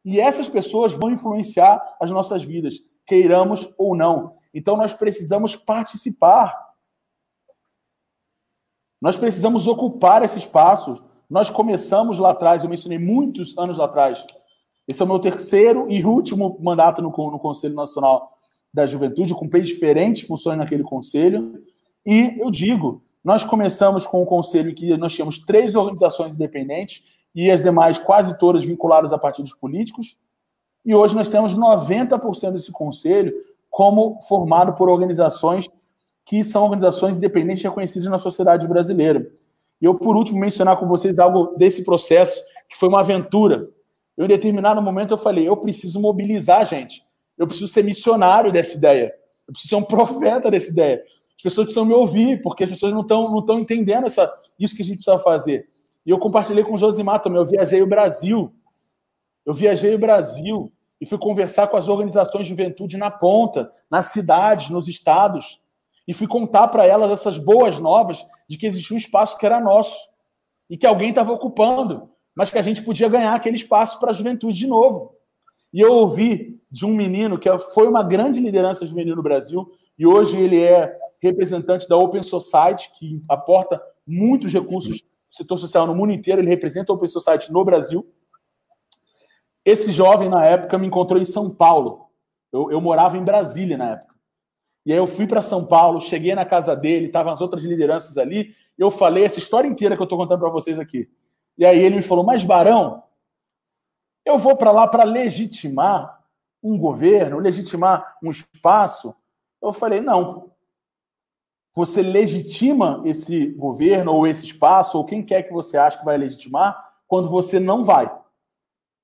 E essas pessoas vão influenciar as nossas vidas, queiramos ou não. Então nós precisamos participar. Nós precisamos ocupar esses espaços. Nós começamos lá atrás, eu mencionei muitos anos atrás. Esse é o meu terceiro e último mandato no, no Conselho Nacional da Juventude, eu cumpri diferentes funções naquele conselho. E eu digo, nós começamos com o conselho que nós tínhamos três organizações independentes e as demais quase todas vinculadas a partidos políticos. E hoje nós temos 90% desse conselho como formado por organizações que são organizações independentes reconhecidas na sociedade brasileira. E eu, por último, mencionar com vocês algo desse processo, que foi uma aventura. Eu, em determinado momento, eu falei, eu preciso mobilizar gente. Eu preciso ser missionário dessa ideia. Eu preciso ser um profeta dessa ideia. As pessoas precisam me ouvir, porque as pessoas não estão não entendendo essa, isso que a gente precisa fazer. E eu compartilhei com o Josimar também. Eu viajei o Brasil. Eu viajei o Brasil e fui conversar com as organizações de juventude na ponta, nas cidades, nos estados. E fui contar para elas essas boas novas de que existia um espaço que era nosso e que alguém estava ocupando, mas que a gente podia ganhar aquele espaço para a juventude de novo. E eu ouvi de um menino que foi uma grande liderança juvenil no Brasil e hoje ele é representante da Open Society, que aporta muitos recursos setor social no mundo inteiro, ele representa o Open Society no Brasil. Esse jovem, na época, me encontrou em São Paulo. Eu, eu morava em Brasília na época. E aí eu fui para São Paulo, cheguei na casa dele, estavam as outras lideranças ali, eu falei essa história inteira que eu estou contando para vocês aqui. E aí ele me falou, mas Barão, eu vou para lá para legitimar um governo, legitimar um espaço? Eu falei, não, você legitima esse governo ou esse espaço, ou quem quer que você acha que vai legitimar, quando você não vai.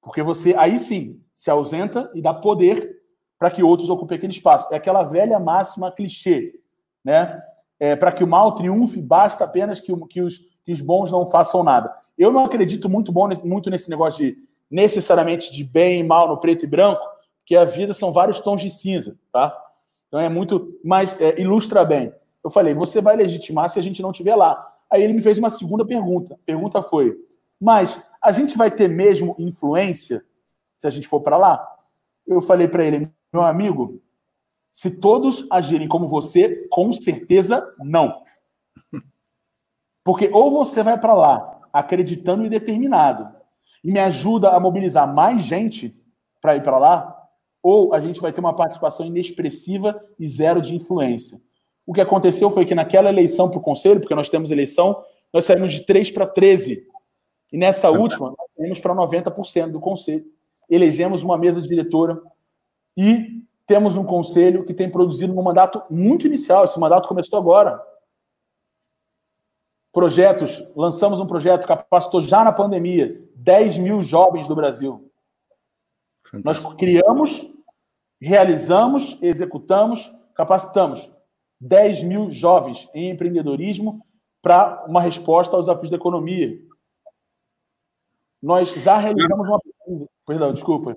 Porque você, aí sim, se ausenta e dá poder para que outros ocupem aquele espaço. É aquela velha máxima clichê, né? É, para que o mal triunfe, basta apenas que, que, os, que os bons não façam nada. Eu não acredito muito, bom, muito nesse negócio de necessariamente de bem e mal no preto e branco, porque a vida são vários tons de cinza, tá? Então é muito, mas é, ilustra bem. Eu falei, você vai legitimar se a gente não estiver lá. Aí ele me fez uma segunda pergunta. A pergunta foi: mas a gente vai ter mesmo influência se a gente for para lá? Eu falei para ele, meu amigo, se todos agirem como você, com certeza não. Porque ou você vai para lá acreditando e determinado e me ajuda a mobilizar mais gente para ir para lá, ou a gente vai ter uma participação inexpressiva e zero de influência. O que aconteceu foi que naquela eleição para o conselho, porque nós temos eleição, nós saímos de 3 para 13. E nessa última, nós saímos para 90% do conselho. Elegemos uma mesa diretora e temos um conselho que tem produzido um mandato muito inicial. Esse mandato começou agora. Projetos, lançamos um projeto que capacitou já na pandemia 10 mil jovens do Brasil. Fantástico. Nós criamos, realizamos, executamos, capacitamos 10 mil jovens em empreendedorismo para uma resposta aos desafios da economia. Nós já realizamos uma. Perdão, desculpa.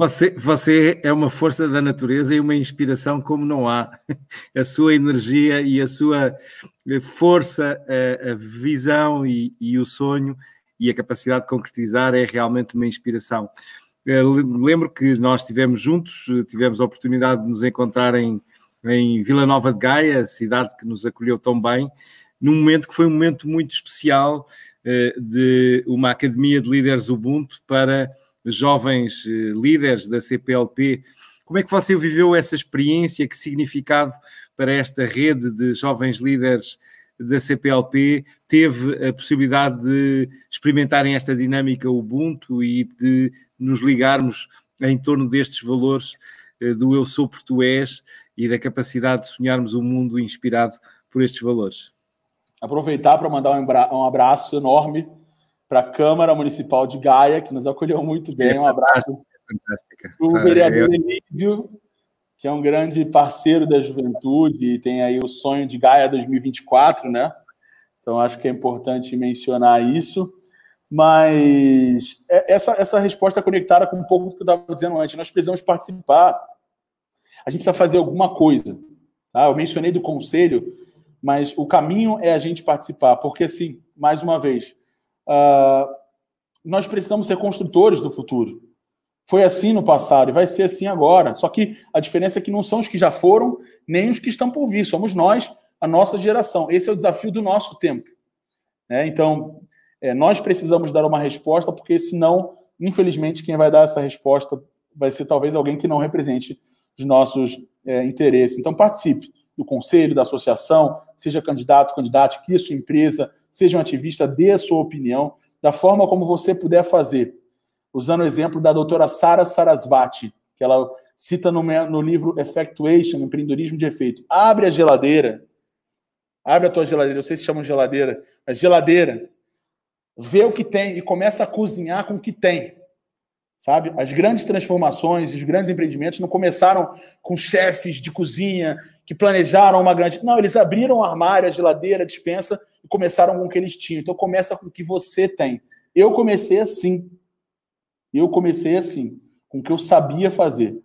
Você, você é uma força da natureza e uma inspiração como não há. A sua energia e a sua força, a, a visão e, e, o sonho e a capacidade de concretizar é realmente uma inspiração. Eh, lembro que nós estivemos juntos, tivemos a oportunidade de nos encontrar em, em Vila Nova de Gaia, cidade que nos acolheu tão bem, num momento que foi um momento muito especial eh, de uma academia de líderes Ubuntu para jovens eh, líderes da CPLP. Como é que você viveu essa experiência? Que significado para esta rede de jovens líderes da CPLP teve a possibilidade de experimentarem esta dinâmica Ubuntu e de nos ligarmos em torno destes valores eh, do eu sou português e da capacidade de sonharmos um mundo inspirado por estes valores? Aproveitar para mandar um abraço enorme para a Câmara Municipal de Gaia, que nos acolheu muito bem. Um abraço o vereador Elísio, que é um grande parceiro da juventude e tem aí o sonho de Gaia 2024, né? Então, acho que é importante mencionar isso. Mas é, essa, essa resposta conectada com um pouco do que eu estava dizendo antes. Nós precisamos participar. A gente precisa fazer alguma coisa. Tá? Eu mencionei do conselho, mas o caminho é a gente participar. Porque, assim, mais uma vez, uh, nós precisamos ser construtores do futuro. Foi assim no passado e vai ser assim agora. Só que a diferença é que não são os que já foram, nem os que estão por vir. Somos nós, a nossa geração. Esse é o desafio do nosso tempo. Né? Então, é, nós precisamos dar uma resposta, porque senão, infelizmente, quem vai dar essa resposta vai ser talvez alguém que não represente os nossos é, interesses. Então, participe do conselho, da associação, seja candidato, candidata, crie sua empresa, seja um ativista, dê a sua opinião, da forma como você puder fazer. Usando o exemplo da doutora Sara Sarasvati, que ela cita no, no livro Effectuation, Empreendedorismo de Efeito. Abre a geladeira, abre a tua geladeira, eu sei se chamam geladeira, mas geladeira, vê o que tem e começa a cozinhar com o que tem. Sabe? As grandes transformações, os grandes empreendimentos não começaram com chefes de cozinha que planejaram uma grande. Não, eles abriram o armário, a geladeira, a dispensa começaram com o que eles tinham. Então começa com o que você tem. Eu comecei assim. Eu comecei assim, com o que eu sabia fazer.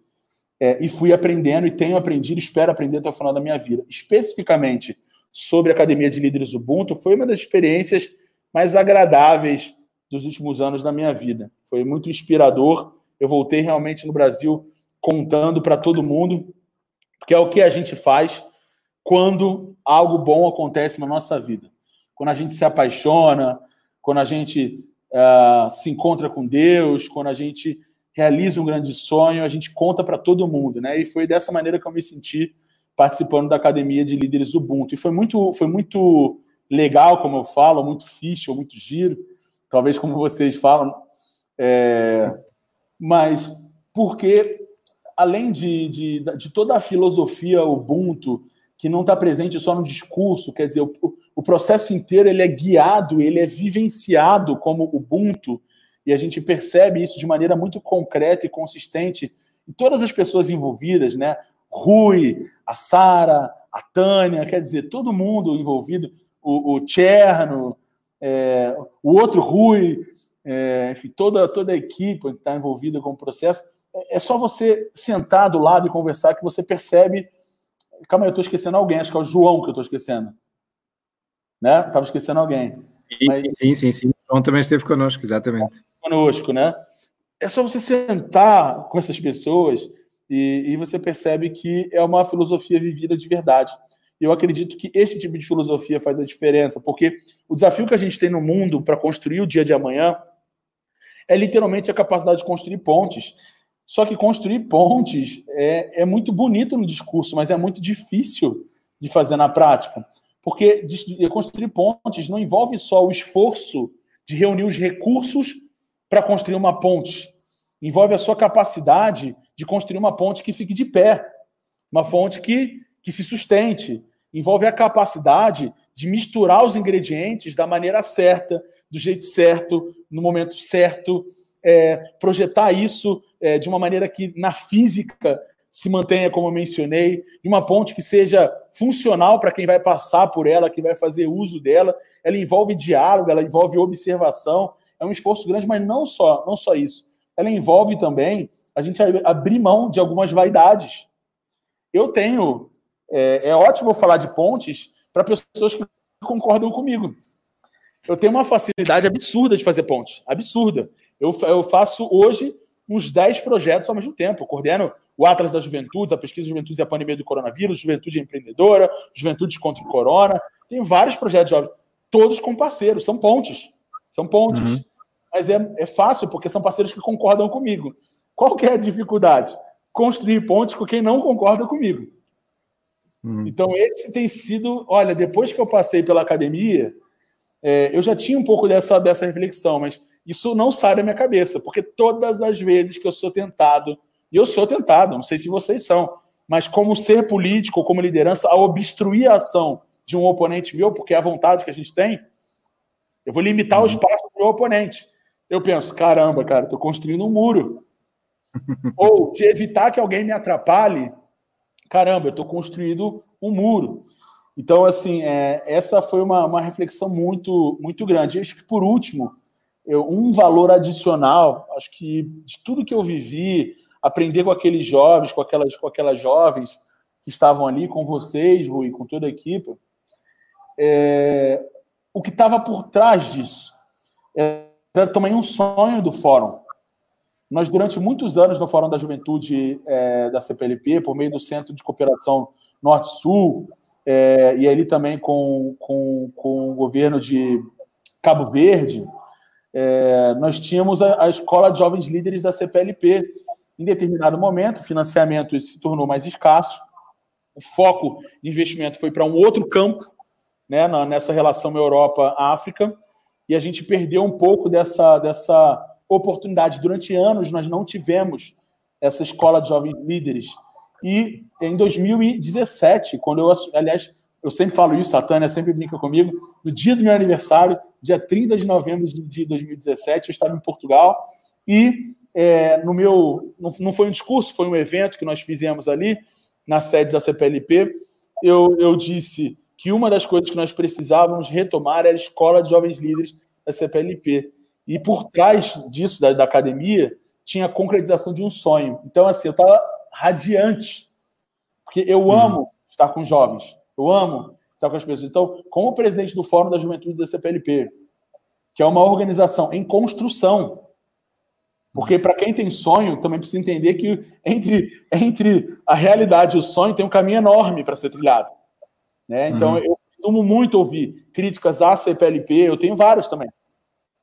É, e fui aprendendo e tenho aprendido, espero aprender até o final da minha vida. Especificamente sobre a Academia de Líderes Ubuntu, foi uma das experiências mais agradáveis dos últimos anos da minha vida. Foi muito inspirador. Eu voltei realmente no Brasil contando para todo mundo, que é o que a gente faz quando algo bom acontece na nossa vida quando a gente se apaixona, quando a gente uh, se encontra com Deus, quando a gente realiza um grande sonho, a gente conta para todo mundo, né? E foi dessa maneira que eu me senti participando da academia de líderes Ubuntu. E foi muito, foi muito legal, como eu falo, muito ou muito giro, talvez como vocês falam, é... mas porque além de, de, de toda a filosofia Ubuntu que não está presente só no discurso, quer dizer, o, o processo inteiro ele é guiado, ele é vivenciado como Ubuntu, e a gente percebe isso de maneira muito concreta e consistente em todas as pessoas envolvidas, né? Rui, a Sara, a Tânia, quer dizer, todo mundo envolvido, o, o Cherno, é, o outro Rui, é, enfim, toda, toda a equipe que está envolvida com o processo. É, é só você sentar do lado e conversar que você percebe. Calma aí, eu estou esquecendo alguém, acho que é o João que eu estou esquecendo né? Estava esquecendo alguém. Sim, Mas... sim, sim, sim. João também esteve conosco, exatamente. Conosco, né? É só você sentar com essas pessoas e, e você percebe que é uma filosofia vivida de verdade. Eu acredito que esse tipo de filosofia faz a diferença, porque o desafio que a gente tem no mundo para construir o dia de amanhã é literalmente a capacidade de construir pontes. Só que construir pontes é, é muito bonito no discurso, mas é muito difícil de fazer na prática. Porque construir pontes não envolve só o esforço de reunir os recursos para construir uma ponte. Envolve a sua capacidade de construir uma ponte que fique de pé, uma fonte que, que se sustente. Envolve a capacidade de misturar os ingredientes da maneira certa, do jeito certo, no momento certo, é, projetar isso é, de uma maneira que na física se mantenha, como eu mencionei, uma ponte que seja funcional para quem vai passar por ela, quem vai fazer uso dela. Ela envolve diálogo, ela envolve observação. É um esforço grande, mas não só, não só isso. Ela envolve também a gente abrir mão de algumas vaidades. Eu tenho. É, é ótimo falar de pontes para pessoas que concordam comigo. Eu tenho uma facilidade absurda de fazer pontes. Absurda. Eu, eu faço hoje uns 10 projetos ao mesmo tempo. Eu coordeno o Atlas das Juventudes, a pesquisa de juventudes e a pandemia do coronavírus, Juventude Empreendedora, Juventude contra o Corona. Tem vários projetos jovens, todos com parceiros, são pontes. São pontes. Uhum. Mas é, é fácil, porque são parceiros que concordam comigo. Qual que é a dificuldade? Construir pontes com quem não concorda comigo. Uhum. Então, esse tem sido. Olha, depois que eu passei pela academia, é, eu já tinha um pouco dessa, dessa reflexão, mas isso não sai da minha cabeça, porque todas as vezes que eu sou tentado e eu sou tentado, não sei se vocês são, mas como ser político, como liderança, a obstruir a ação de um oponente meu, porque é a vontade que a gente tem, eu vou limitar o uhum. espaço do meu oponente. Eu penso, caramba, cara, estou construindo um muro. Ou de evitar que alguém me atrapalhe, caramba, eu estou construindo um muro. Então, assim, é, essa foi uma, uma reflexão muito, muito grande. Acho que, por último, eu, um valor adicional, acho que de tudo que eu vivi, aprender com aqueles jovens, com aquelas, com aquelas jovens que estavam ali com vocês, Rui, com toda a equipe, é, o que estava por trás disso era também um sonho do fórum. Nós, durante muitos anos no Fórum da Juventude é, da CPLP, por meio do Centro de Cooperação Norte-Sul, é, e ali também com, com, com o governo de Cabo Verde, é, nós tínhamos a, a, Escola de Jovens Líderes da CPLP, em determinado momento, o financiamento se tornou mais escasso, o foco de investimento foi para um outro campo, né, nessa relação Europa-África, e a gente perdeu um pouco dessa, dessa oportunidade. Durante anos, nós não tivemos essa escola de jovens líderes. E em 2017, quando eu, aliás, eu sempre falo isso, a Tânia sempre brinca comigo, no dia do meu aniversário, dia 30 de novembro de 2017, eu estava em Portugal e é, no meu. Não, não foi um discurso, foi um evento que nós fizemos ali, na sede da CPLP. Eu, eu disse que uma das coisas que nós precisávamos retomar era a escola de jovens líderes da CPLP. E por trás disso, da, da academia, tinha a concretização de um sonho. Então, assim, eu estava radiante, porque eu uhum. amo estar com jovens, eu amo estar com as pessoas. Então, como presidente do Fórum da Juventude da CPLP, que é uma organização em construção, porque para quem tem sonho, também precisa entender que entre, entre a realidade e o sonho tem um caminho enorme para ser trilhado. Né? Então, uhum. eu costumo muito ouvir críticas à CPLP, eu tenho várias também.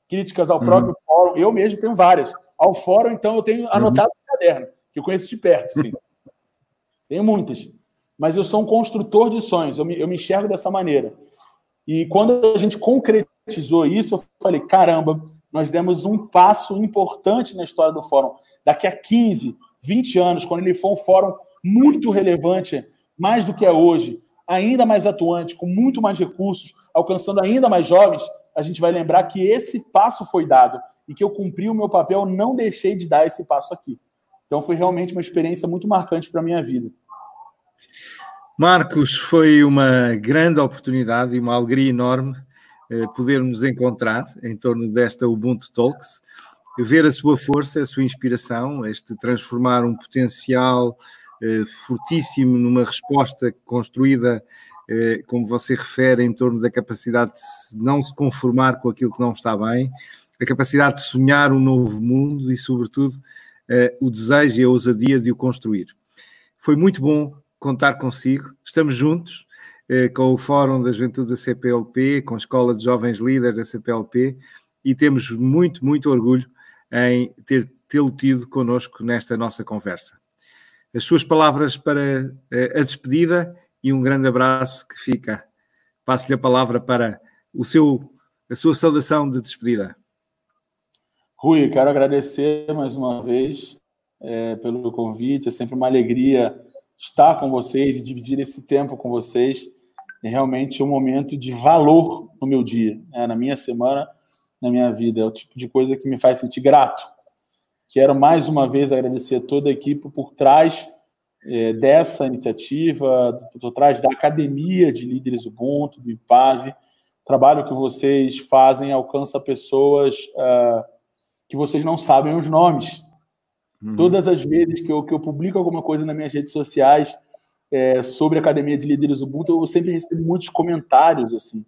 Críticas ao uhum. próprio fórum, eu mesmo tenho várias. Ao fórum, então, eu tenho anotado uhum. no caderno, que eu conheço de perto, sim. tenho muitas. Mas eu sou um construtor de sonhos, eu me, eu me enxergo dessa maneira. E quando a gente concretizou isso, eu falei: caramba, nós demos um passo importante na história do fórum. Daqui a 15, 20 anos, quando ele for um fórum muito relevante, mais do que é hoje, ainda mais atuante, com muito mais recursos, alcançando ainda mais jovens, a gente vai lembrar que esse passo foi dado e que eu cumpri o meu papel, não deixei de dar esse passo aqui. Então foi realmente uma experiência muito marcante para a minha vida. Marcos, foi uma grande oportunidade e uma alegria enorme podermos encontrar em torno desta Ubuntu Talks, ver a sua força, a sua inspiração, este transformar um potencial eh, fortíssimo numa resposta construída, eh, como você refere, em torno da capacidade de não se conformar com aquilo que não está bem, a capacidade de sonhar um novo mundo e, sobretudo, o desejo e a ousadia de o construir. Foi muito bom contar consigo, estamos juntos eh, com o Fórum da Juventude da CPLP, com a Escola de Jovens Líderes da CPLP, e temos muito, muito orgulho em ter tê-lo tido connosco nesta nossa conversa. As suas palavras para eh, a despedida e um grande abraço que fica. Passo-lhe a palavra para o seu, a sua saudação de despedida. Rui, quero agradecer mais uma vez é, pelo convite. É sempre uma alegria estar com vocês e dividir esse tempo com vocês é realmente um momento de valor no meu dia, né? na minha semana, na minha vida. É o tipo de coisa que me faz sentir grato. Quero mais uma vez agradecer toda a equipe por trás é, dessa iniciativa, por trás da Academia de Líderes Ubuntu, do IPAV. O trabalho que vocês fazem alcança pessoas uh, que vocês não sabem os nomes. Uhum. Todas as vezes que eu, que eu publico alguma coisa nas minhas redes sociais é, sobre a Academia de Líderes Ubuntu, eu sempre recebo muitos comentários, assim.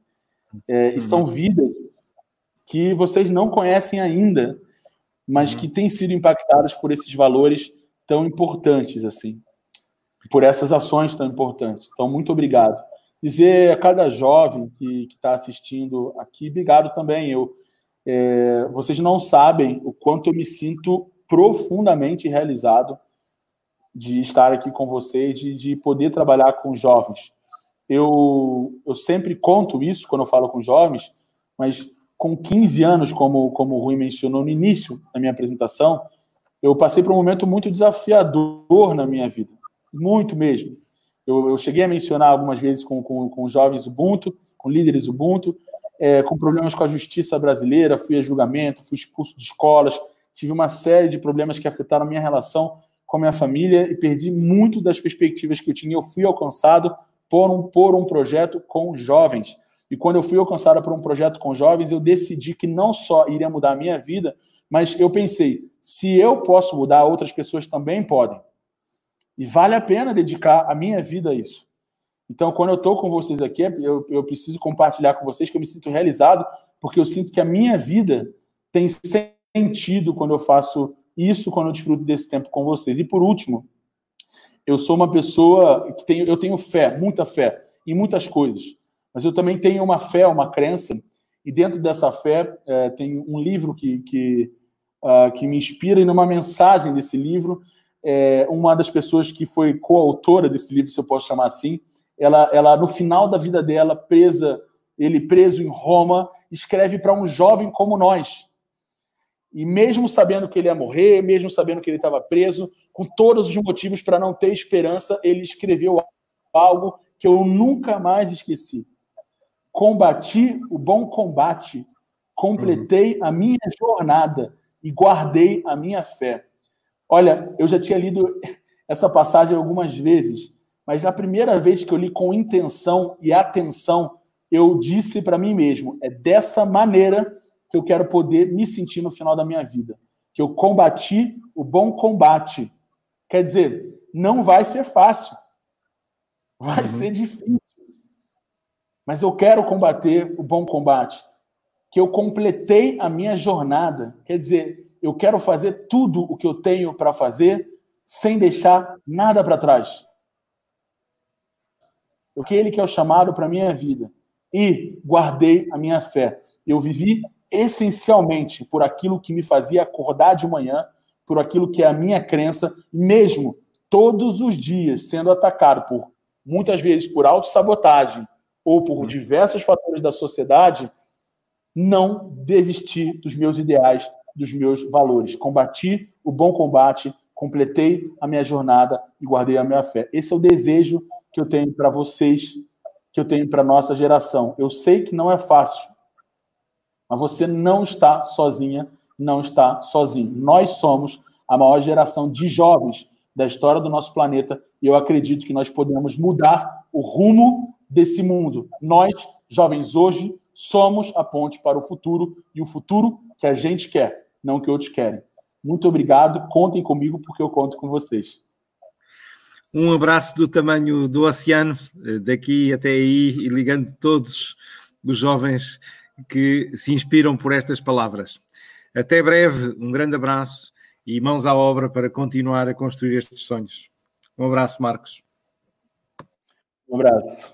É, uhum. E são vidas que vocês não conhecem ainda, mas uhum. que têm sido impactadas por esses valores tão importantes, assim por essas ações tão importantes. Então, muito obrigado. Dizer a cada jovem que está assistindo aqui, obrigado também. Eu, é, vocês não sabem o quanto eu me sinto profundamente realizado de estar aqui com vocês, de, de poder trabalhar com jovens. Eu, eu sempre conto isso quando eu falo com jovens, mas com 15 anos, como, como o Rui mencionou no início da minha apresentação, eu passei por um momento muito desafiador na minha vida muito mesmo. Eu, eu cheguei a mencionar algumas vezes com, com, com jovens Ubuntu, com líderes Ubuntu, é, com problemas com a justiça brasileira, fui a julgamento, fui expulso de escolas, tive uma série de problemas que afetaram minha relação com a minha família e perdi muito das perspectivas que eu tinha. Eu fui alcançado por um, por um projeto com jovens. E quando eu fui alcançado por um projeto com jovens, eu decidi que não só iria mudar a minha vida, mas eu pensei, se eu posso mudar, outras pessoas também podem. E vale a pena dedicar a minha vida a isso. Então, quando eu estou com vocês aqui, eu, eu preciso compartilhar com vocês que eu me sinto realizado, porque eu sinto que a minha vida tem sentido quando eu faço isso, quando eu desfruto desse tempo com vocês. E por último, eu sou uma pessoa que tem, eu tenho fé, muita fé em muitas coisas, mas eu também tenho uma fé, uma crença, e dentro dessa fé é, tem um livro que, que, uh, que me inspira, e numa mensagem desse livro é, uma das pessoas que foi coautora desse livro, se eu posso chamar assim, ela, ela no final da vida dela, presa, ele preso em Roma, escreve para um jovem como nós. E mesmo sabendo que ele ia morrer, mesmo sabendo que ele estava preso, com todos os motivos para não ter esperança, ele escreveu algo que eu nunca mais esqueci. Combati o bom combate, completei a minha jornada e guardei a minha fé. Olha, eu já tinha lido essa passagem algumas vezes, mas a primeira vez que eu li com intenção e atenção, eu disse para mim mesmo: é dessa maneira que eu quero poder me sentir no final da minha vida. Que eu combati o bom combate. Quer dizer, não vai ser fácil, vai uhum. ser difícil. Mas eu quero combater o bom combate. Que eu completei a minha jornada. Quer dizer, eu quero fazer tudo o que eu tenho para fazer sem deixar nada para trás. Aquele que é o chamado para a minha vida. E guardei a minha fé. Eu vivi essencialmente por aquilo que me fazia acordar de manhã, por aquilo que é a minha crença, mesmo todos os dias sendo atacado por muitas vezes por autossabotagem ou por uhum. diversos fatores da sociedade, não desistir dos meus ideais, dos meus valores. Combati o bom combate, completei a minha jornada e guardei a minha fé. Esse é o desejo que eu tenho para vocês, que eu tenho para nossa geração. Eu sei que não é fácil, mas você não está sozinha, não está sozinho. Nós somos a maior geração de jovens da história do nosso planeta e eu acredito que nós podemos mudar o rumo desse mundo. Nós, jovens hoje, somos a ponte para o futuro e o futuro que a gente quer não que outros querem. Muito obrigado, contem comigo porque eu conto com vocês. Um abraço do tamanho do oceano, eh, daqui até aí, e ligando todos os jovens que se inspiram por estas palavras. Até breve, um grande abraço e mãos à obra para continuar a construir estes sonhos. Um abraço, Marcos. Um abraço.